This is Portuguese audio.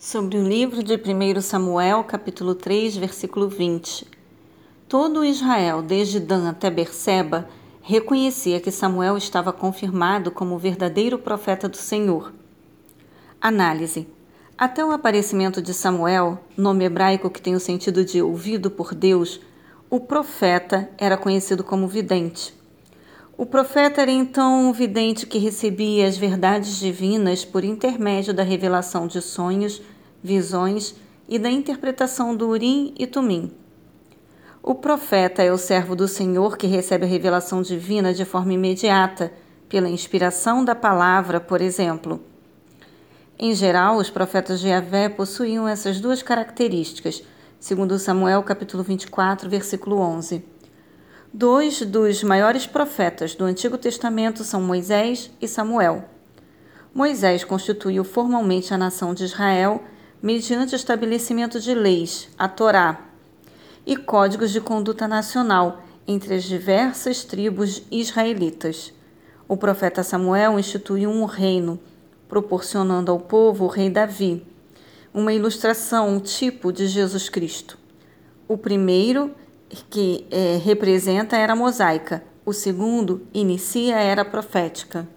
Sobre o livro de 1 Samuel, capítulo 3, versículo 20. Todo Israel, desde Dan até Berseba, reconhecia que Samuel estava confirmado como o verdadeiro profeta do Senhor. Análise. Até o aparecimento de Samuel, nome hebraico que tem o sentido de ouvido por Deus, o profeta era conhecido como vidente. O profeta era então um vidente que recebia as verdades divinas por intermédio da revelação de sonhos, visões e da interpretação do Urim e Tumim. O profeta é o servo do Senhor que recebe a revelação divina de forma imediata, pela inspiração da palavra, por exemplo. Em geral, os profetas de Yahvé possuíam essas duas características, segundo Samuel capítulo 24, versículo 11. Dois dos maiores profetas do Antigo Testamento são Moisés e Samuel. Moisés constituiu formalmente a nação de Israel mediante o estabelecimento de leis, a Torá, e códigos de conduta nacional entre as diversas tribos israelitas. O profeta Samuel instituiu um reino, proporcionando ao povo o rei Davi, uma ilustração, um tipo de Jesus Cristo. O primeiro que é, representa a era mosaica, o segundo inicia a era profética.